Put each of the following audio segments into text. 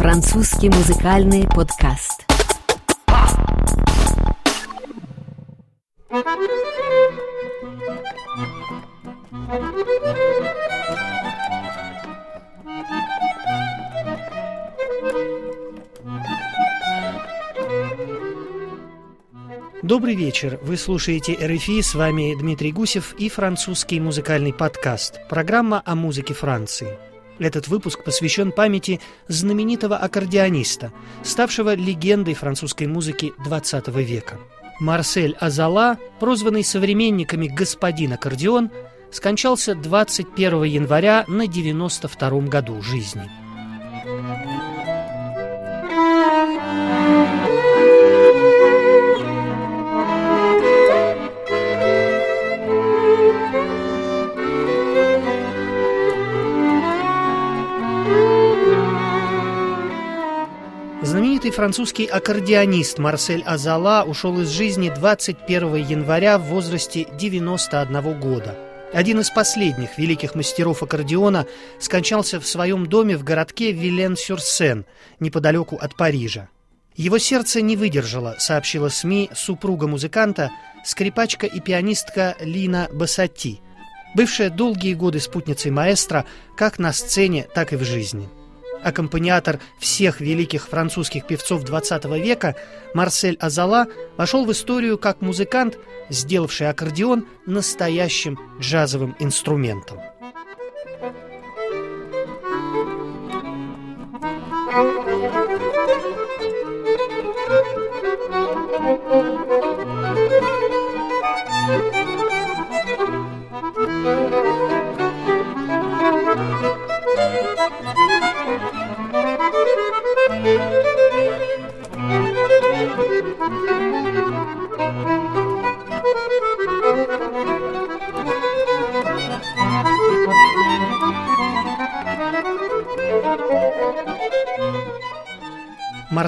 Французский музыкальный подкаст. Добрый вечер. Вы слушаете РФИ, с вами Дмитрий Гусев и французский музыкальный подкаст. Программа о музыке Франции. Этот выпуск посвящен памяти знаменитого аккордеониста, ставшего легендой французской музыки XX века. Марсель Азала, прозванный современниками «Господин аккордеон», скончался 21 января на 92 году жизни. Знаменитый французский аккордеонист Марсель Азала ушел из жизни 21 января в возрасте 91 года. Один из последних великих мастеров аккордеона скончался в своем доме в городке Вилен-Сюрсен, неподалеку от Парижа. Его сердце не выдержало, сообщила СМИ супруга музыканта, скрипачка и пианистка Лина Басати, бывшая долгие годы спутницей маэстро как на сцене, так и в жизни – аккомпаниатор всех великих французских певцов XX века, Марсель Азала вошел в историю как музыкант, сделавший аккордеон настоящим джазовым инструментом.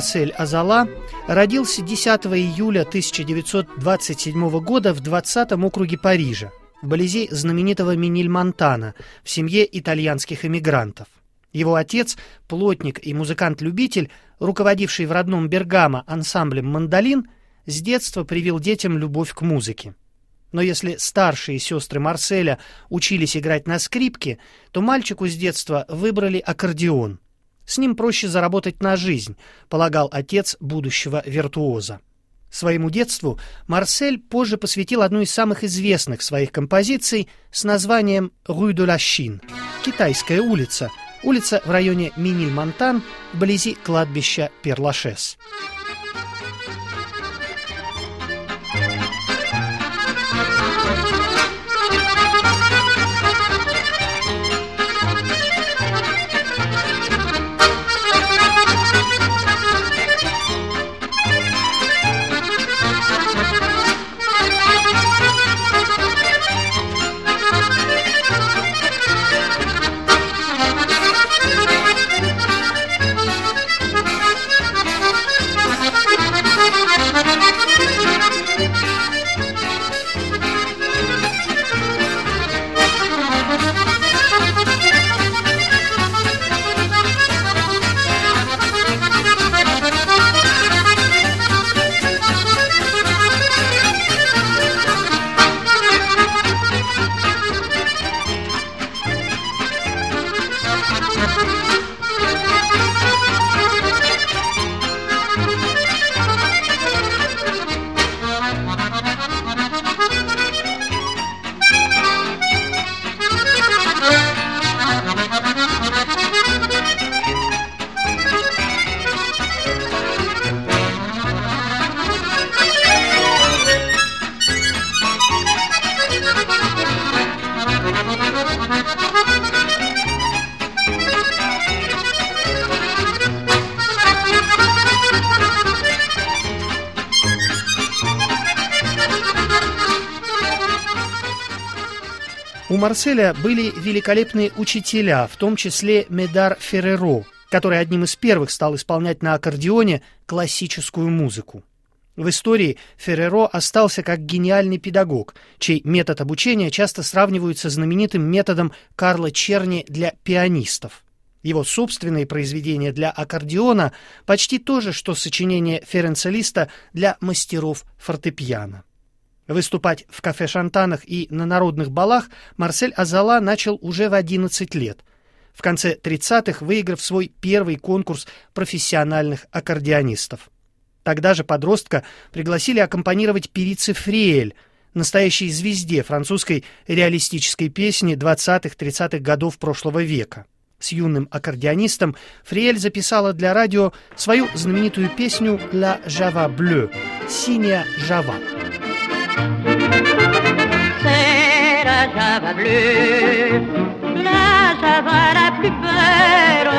Марсель Азала родился 10 июля 1927 года в 20 округе Парижа, вблизи знаменитого Минильмонтана, в семье итальянских эмигрантов. Его отец, плотник и музыкант-любитель, руководивший в родном Бергамо ансамблем «Мандолин», с детства привил детям любовь к музыке. Но если старшие сестры Марселя учились играть на скрипке, то мальчику с детства выбрали аккордеон. С ним проще заработать на жизнь, полагал отец будущего виртуоза. Своему детству Марсель позже посвятил одну из самых известных своих композиций с названием «Rue de la Chine» — «Китайская улица», улица в районе Миниль-Монтан, вблизи кладбища Перлашес. Thank you. У Марселя были великолепные учителя, в том числе Медар Ферреро, который одним из первых стал исполнять на аккордеоне классическую музыку. В истории Ферреро остался как гениальный педагог, чей метод обучения часто сравнивают со знаменитым методом Карла Черни для пианистов. Его собственные произведения для аккордеона почти то же, что сочинение Ференца Листа для мастеров фортепиано. Выступать в кафе-шантанах и на народных балах Марсель Азала начал уже в 11 лет. В конце 30-х выиграв свой первый конкурс профессиональных аккордеонистов. Тогда же подростка пригласили аккомпанировать певице Фриэль, настоящей звезде французской реалистической песни 20-30-х годов прошлого века. С юным аккордеонистом Фриэль записала для радио свою знаменитую песню «La Java Bleu» — «Синяя Жава». Java bleue, la java la plus belle,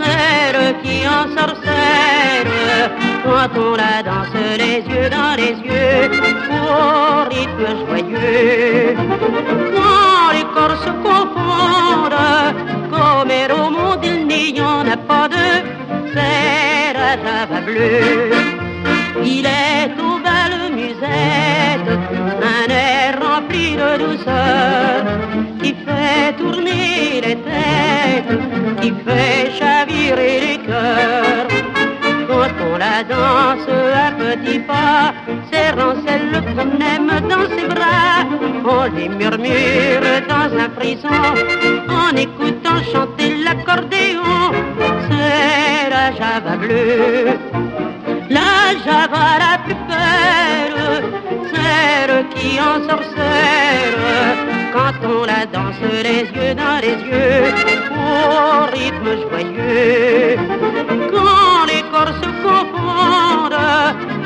celle qui en sorcelle quand on la danse les yeux dans les yeux au rythme joyeux. Quand les corps se confondent, comme au monde il n'y en a pas deux, c'est la java bleue. Il est au un air rempli de douceur, qui fait tourner les têtes, qui fait chavirer les cœurs. Quand on la danse à petits pas, serrant celle qu'on aime dans ses bras, on les murmure dans un frisson, en écoutant chanter l'accordéon, c'est la java bleue. La java la plus belle, celle qui en sorcelle, quand on la danse les yeux dans les yeux, au rythme joyeux. Quand les corps se confondent,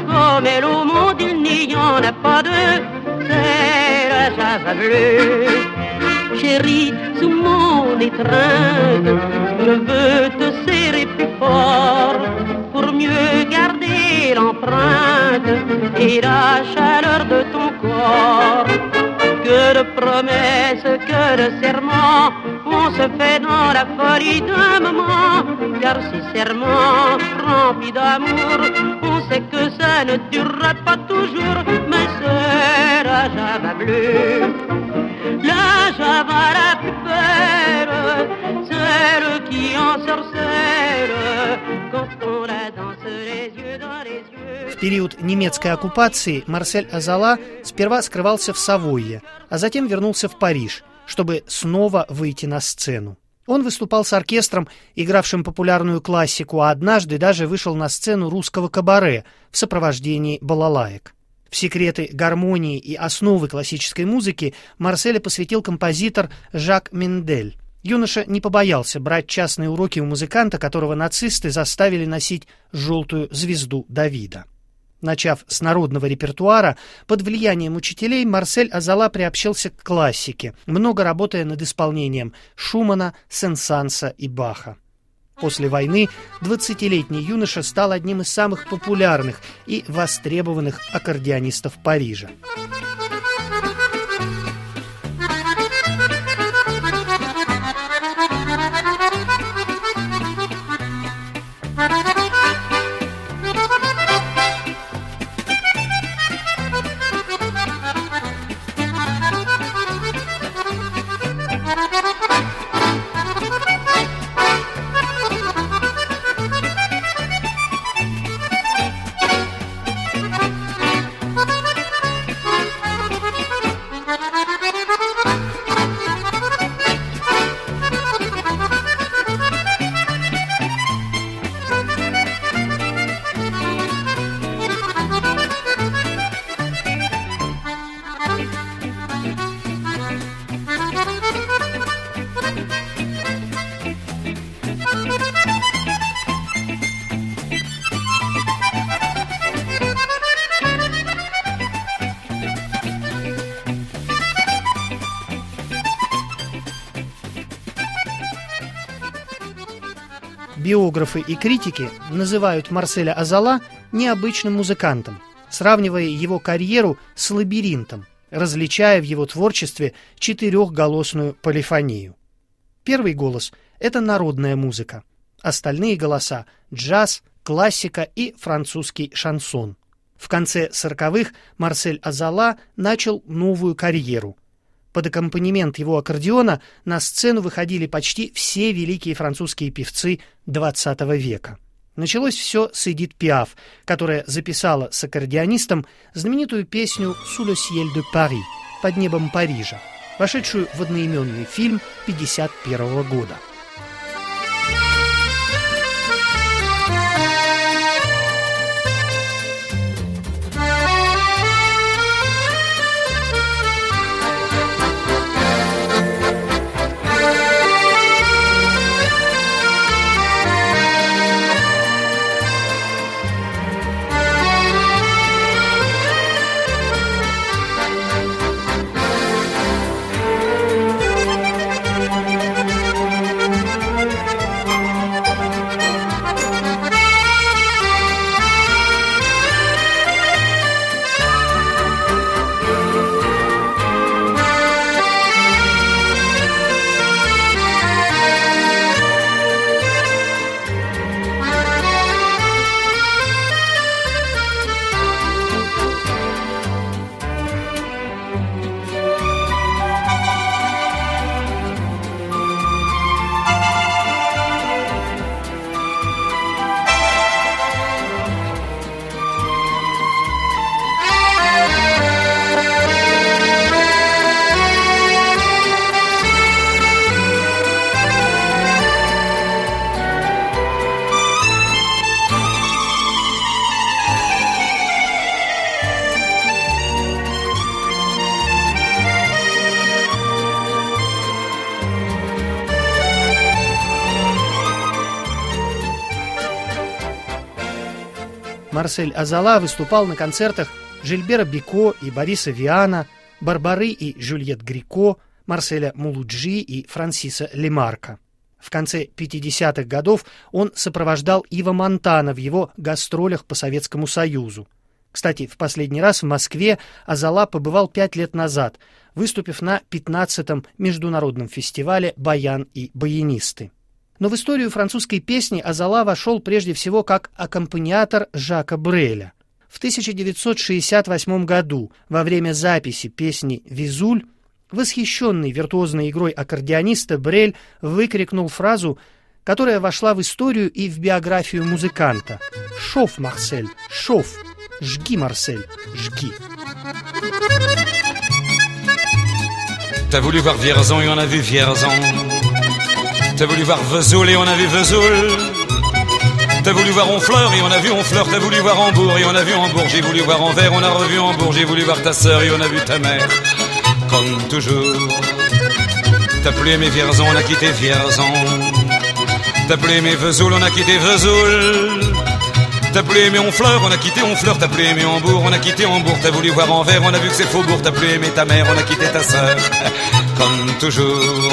comme elle au monde il n'y en a pas deux, c'est la java bleue. Chérie, sous mon étreinte, je veux te serrer plus fort pour mieux garder l'empreinte et la chaleur de ton corps. Que de promesses, que de serments, on se fait dans la folie d'un moment. Car ces serments remplis d'amour, on sait que ça ne durera pas toujours, mais la java bleue. La java la plus belle, celle qui en sorcelle, quand on la danse В период немецкой оккупации Марсель Азала сперва скрывался в Савойе, а затем вернулся в Париж, чтобы снова выйти на сцену. Он выступал с оркестром, игравшим популярную классику, а однажды даже вышел на сцену русского кабаре в сопровождении балалаек. В секреты гармонии и основы классической музыки Марселя посвятил композитор Жак Мендель. Юноша не побоялся брать частные уроки у музыканта, которого нацисты заставили носить желтую звезду Давида. Начав с народного репертуара, под влиянием учителей Марсель Азала приобщился к классике, много работая над исполнением Шумана, Сен-Санса и Баха. После войны 20-летний юноша стал одним из самых популярных и востребованных аккордеонистов Парижа. Биографы и критики называют Марселя Азала необычным музыкантом, сравнивая его карьеру с лабиринтом, различая в его творчестве четырехголосную полифонию. Первый голос – это народная музыка, остальные голоса – джаз, классика и французский шансон. В конце сороковых Марсель Азала начал новую карьеру – Под аккомпанемент его аккордеона на сцену выходили почти все великие французские певцы XX века. Началось все с Эдит Пиаф, которая записала с аккордеонистом знаменитую песню «Sous le ciel de Paris» — «Под небом Парижа», вошедшую в одноименный фильм 1951 года. Марсель Азала выступал на концертах Жильбера Бико и Бориса Виана, Барбары и Жюльет Грико, Марселя Мулуджи и Франсиса Лемарка. В конце 50-х годов он сопровождал Ива Монтана в его гастролях по Советскому Союзу. Кстати, в последний раз в Москве Азала побывал пять лет назад, выступив на 15-м международном фестивале «Баян и баянисты». Но в историю французской песни Азала вошел прежде всего как аккомпаниатор Жака Бреля. В 1968 году, во время записи песни «Визуль», восхищенный виртуозной игрой аккордеониста Брель выкрикнул фразу, которая вошла в историю и в биографию музыканта. «Шов, Марсель, шов! Жги, Марсель, жги!» T'as voulu voir Vierzon et on a vu Vierzon T'as voulu voir Vesoul et on a vu Vesoul. T'as voulu voir Honfleur et on a vu Honfleur. T'as voulu voir Hambourg et on a vu Hambourg. J'ai voulu voir Anvers, on a revu Hambourg. J'ai voulu voir ta sœur et on a vu ta mère. Comme toujours. T'as plus aimé Vierzon, on a quitté Vierzon. T'as plus aimé Vesoul, on a quitté Vesoul. T'as plus aimé Honfleur, on a quitté Honfleur. T'as plus aimé Hambourg, on a quitté Hambourg. T'as voulu voir Anvers, on a vu que c'est Faubourg. T'as plus aimé ta mère, on a quitté ta sœur. Comme toujours.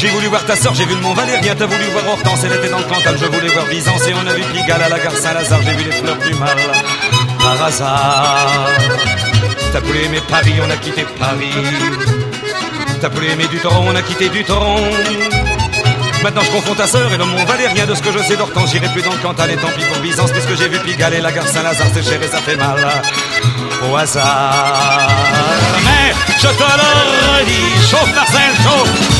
J'ai voulu voir ta sœur, j'ai vu le Mont Valérien, t'as voulu voir Hortense, elle était dans le Cantal, je voulais voir Byzance et on a vu Pigalle à la gare Saint-Lazare, j'ai vu les fleurs du mal par hasard. T'as voulu aimer Paris, on a quitté Paris. T'as voulu aimer du Toron, on a quitté du Toron. Maintenant je confonds ta sœur et le Mont Valérien de ce que je sais d'Hortense, j'irai plus dans le Cantal et tant pis pour Byzance, puisque j'ai vu Pigalle et la gare Saint-Lazare, c'est cher et ça fait mal au hasard. Mais je te le redis, chauffe Marcel, chauffe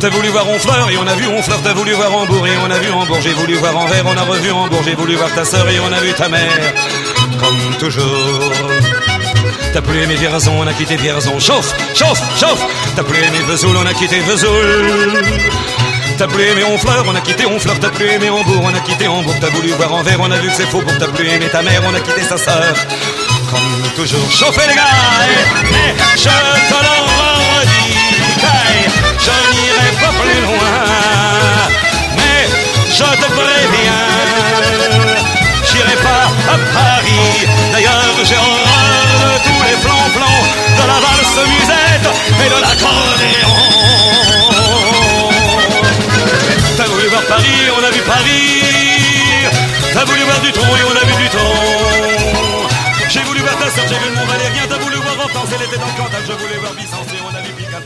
T'as voulu voir Honfleur et on a vu Honfleur, t'as voulu voir Hambourg et on a vu Hambourg, j'ai voulu voir Anvers, on a revu Hambourg, j'ai voulu voir ta sœur et on a vu ta mère, comme toujours. T'as plus aimé Vierzon, on a quitté Vierzon, chauffe, chauffe, chauffe. T'as plus aimé Vesoul, on a quitté Vesoul. t'as plus aimé on fleur, on a quitté on fleur, t'as plus aimé en bourg, on a quitté en bourg, t'as voulu voir en verre, on a vu que c'est faux, pour t'as plus aimé ta mère, on a quitté sa sœur. Comme toujours, chauffer les gars, mais je te le redis, je n'irai pas plus loin, mais je te préviens, j'irai pas à Paris, d'ailleurs j'ai horreur de tous les flancs-flancs de la valse musette et de l'accordéon. T'as voulu voir Paris, on a vu Paris. T'as voulu voir du tronc et on a vu du tronc. J'ai voulu voir ta soeur, j'ai vu le Mont Valérien. T'as voulu voir Hortense, elle était dans le Cantal. Je voulais voir Vicence et on a vu Pigalle.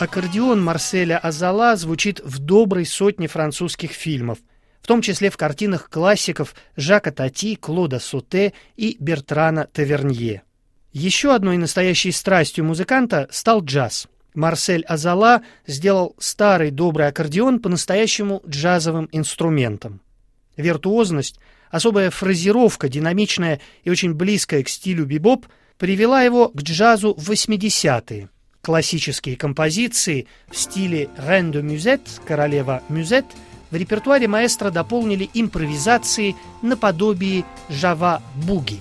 Аккордеон Марселя Азала звучит в доброй сотне французских фильмов, в том числе в картинах классиков Жака Тати, Клода Соте и Бертрана Тавернье. Еще одной настоящей страстью музыканта стал джаз. Марсель Азала сделал старый добрый аккордеон по-настоящему джазовым инструментом. Виртуозность, особая фразировка, динамичная и очень близкая к стилю бибоп, привела его к джазу в 80-е. Классические композиции в стиле «Рен де Мюзет», «Королева Мюзет» в репертуаре маэстро дополнили импровизации наподобие «Жава-буги».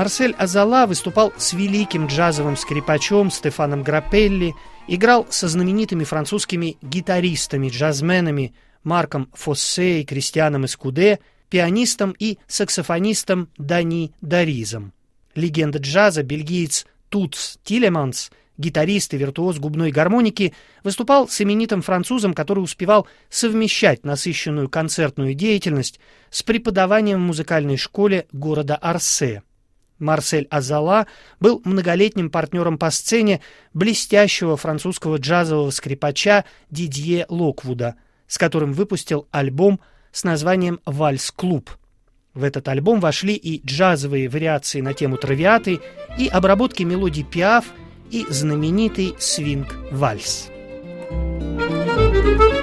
Марсель Азала выступал с великим джазовым скрипачом Стефаном Грапелли, играл со знаменитыми французскими гитаристами, джазменами Марком Фоссе и Кристианом Эскуде, пианистом и саксофонистом Дани Даризом. Легенда джаза, бельгиец Тутс Тилеманс, гитарист и виртуоз губной гармоники, выступал с именитым французом, который успевал совмещать насыщенную концертную деятельность с преподаванием в музыкальной школе города Арсе. Марсель Азала был многолетним партнером по сцене блестящего французского джазового скрипача Дидье Локвуда, с которым выпустил альбом с названием «Вальс-клуб». В этот альбом вошли и джазовые вариации на тему травиаты, и обработки мелодий пиаф, и знаменитый свинг-вальс. Thank you.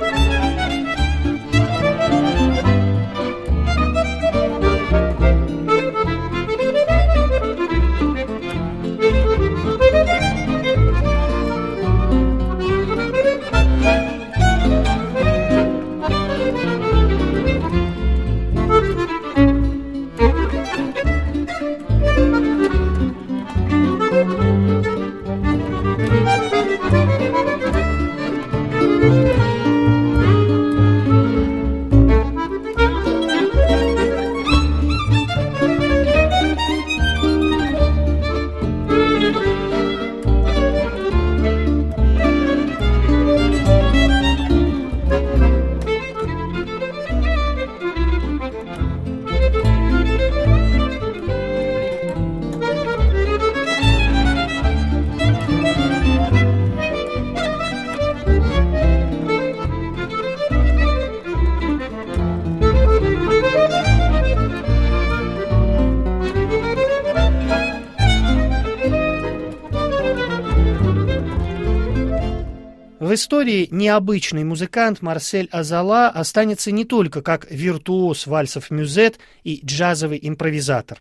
Истории необычный музыкант Марсель Азала останется не только как виртуоз вальсов мюзет и джазовый импровизатор.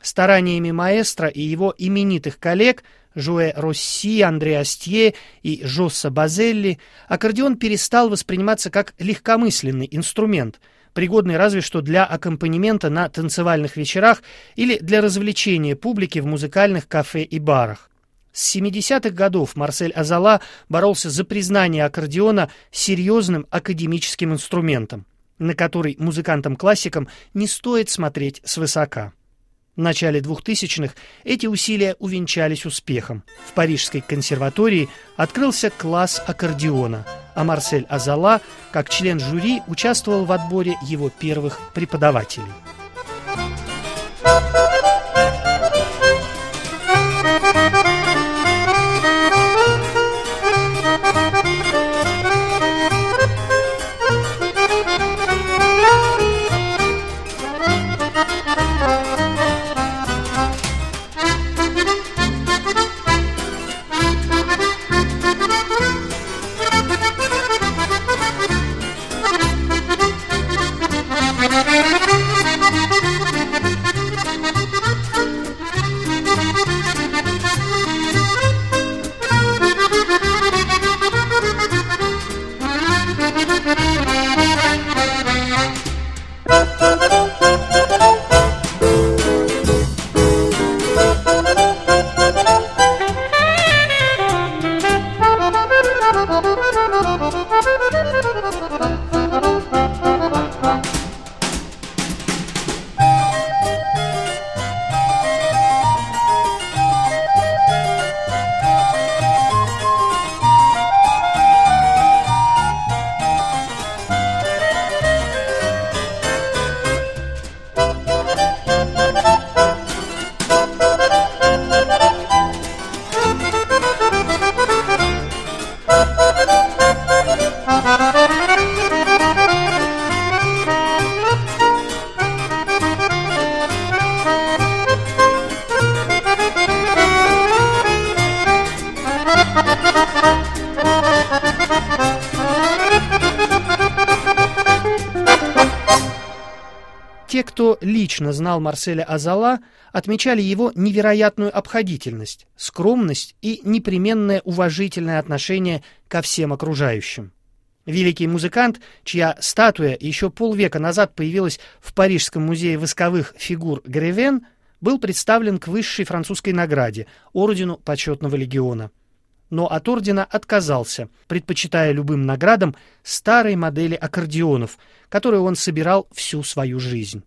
Стараниями маэстро и его именитых коллег Жуэ Росси, Андре Астье и Жосса Базелли аккордеон перестал восприниматься как легкомысленный инструмент, пригодный разве что для аккомпанемента на танцевальных вечерах или для развлечения публики в музыкальных кафе и барах. С 70-х годов Марсель Азала боролся за признание аккордеона серьезным академическим инструментом, на который музыкантам-классикам не стоит смотреть свысока. В начале 2000-х эти усилия увенчались успехом. В Парижской консерватории открылся класс аккордеона, а Марсель Азала, как член жюри, участвовал в отборе его первых преподавателей. Те, кто лично знал Марселя Азала, отмечали его невероятную обходительность, скромность и непременное уважительное отношение ко всем окружающим. Великий музыкант, чья статуя еще полвека назад появилась в Парижском музее восковых фигур Гревен, был представлен к высшей французской награде – Ордену Почетного легиона. Но от ордена отказался, предпочитая любым наградам старой модели аккордеонов, которые он собирал всю свою жизнь.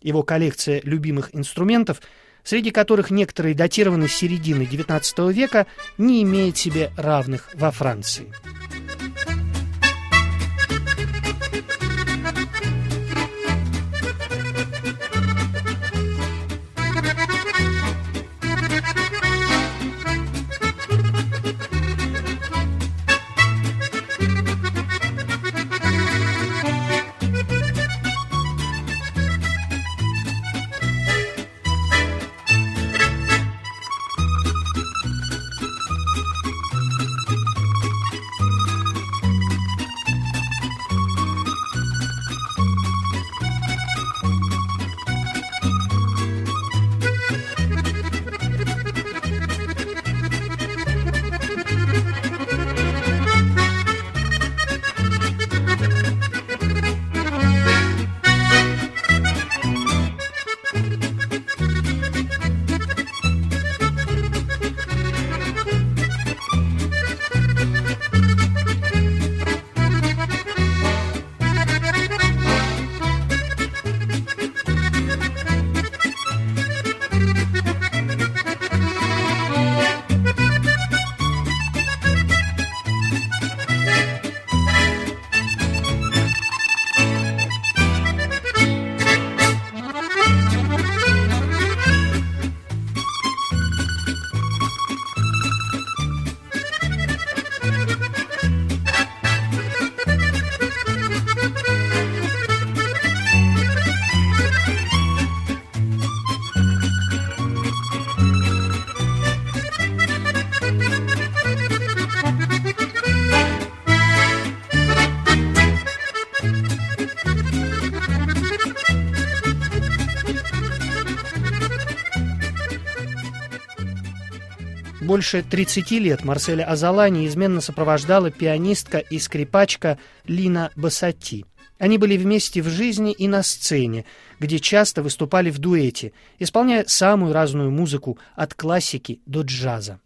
Его коллекция любимых инструментов, среди которых некоторые датированы с середины XIX века, не имеет себе равных во Франции. Больше 30 лет Марселя Азала неизменно сопровождала пианистка и скрипачка Лина Басати. Они были вместе в жизни и на сцене, где часто выступали в дуэте, исполняя самую разную музыку от классики до джаза.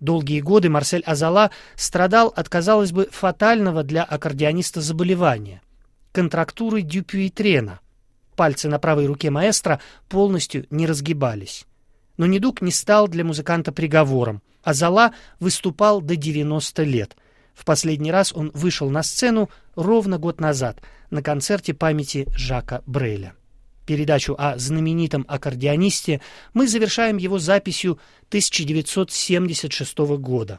Долгие годы Марсель Азала страдал от, казалось бы, фатального для аккордеониста заболевания – контрактуры дюпюитрена. Пальцы на правой руке маэстро полностью не разгибались. Но недуг не стал для музыканта приговором. Азала выступал до 90 лет. В последний раз он вышел на сцену ровно год назад на концерте памяти Жака Бреля. Передачу о знаменитом аккордеонисте мы завершаем его записью 1976 года.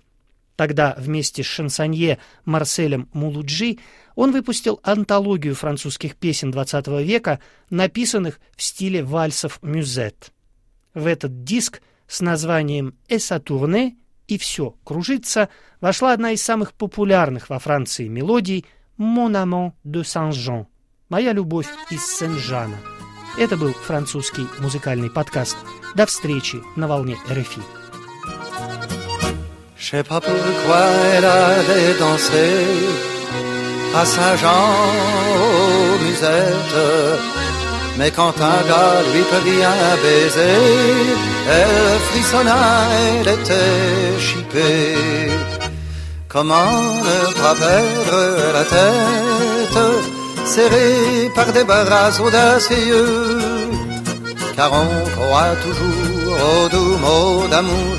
Тогда вместе с шансонье Марселем Мулуджи он выпустил антологию французских песен XX века, написанных в стиле вальсов мюзет. В этот диск с названием «Эса турне» и «Все кружится» вошла одна из самых популярных во Франции мелодий «Mon amant de Saint-Jean» — «Моя любовь из Сен-Жана». Это был французский музыкальный подкаст. До встречи на волне РФИ. Je Saint-Jean aux musettes. Mais quand un gars lui prit un baiser, elle frissonna, elle était chipée. Comment ne pas perdre la tête serré par des bras audacieux, car on croit toujours aux doux mots d'amour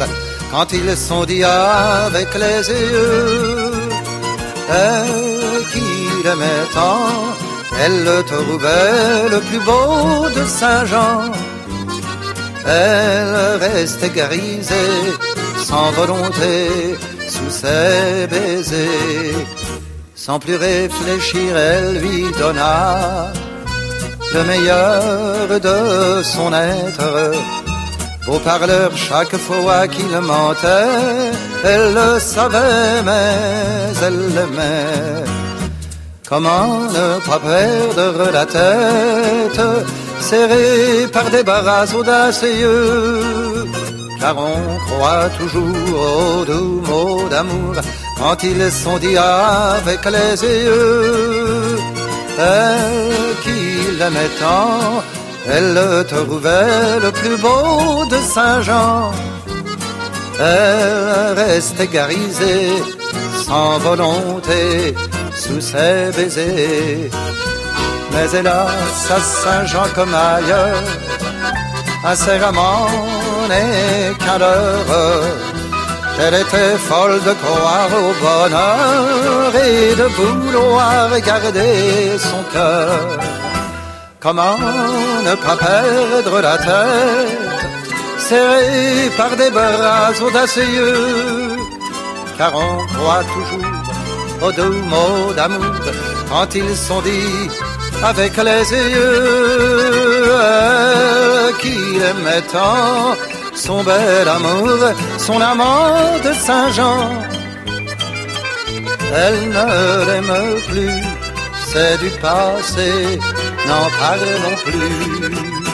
quand ils sont dits avec les yeux. Elle qui l'aimait elle le trouvait le plus beau de Saint-Jean. Elle restait grisée, sans volonté, sous ses baisers. Sans plus réfléchir, elle lui donna le meilleur de son être. Au parleur, chaque fois qu'il mentait, elle le savait, mais elle l'aimait. Comment ne pas perdre la tête, serrée par des barras audacieux car on croit toujours aux doux mots d'amour quand ils sont dits avec les yeux. Elle qui l'aimait tant, elle le trouvait le plus beau de Saint-Jean. Elle restait garisée, sans volonté, sous ses baisers. Mais hélas, à Saint-Jean comme ailleurs, à ses n'est qu'un leurre. Elle était folle de croire au bonheur et de vouloir garder son cœur. Comment ne pas perdre la tête, serrée par des bras audacieux, car on croit toujours aux doux mots d'amour quand ils sont dits avec les yeux qu'il aimait tant son bel amour, son amant de Saint-Jean. Elle ne l'aime plus, c'est du passé, n'en parlons plus.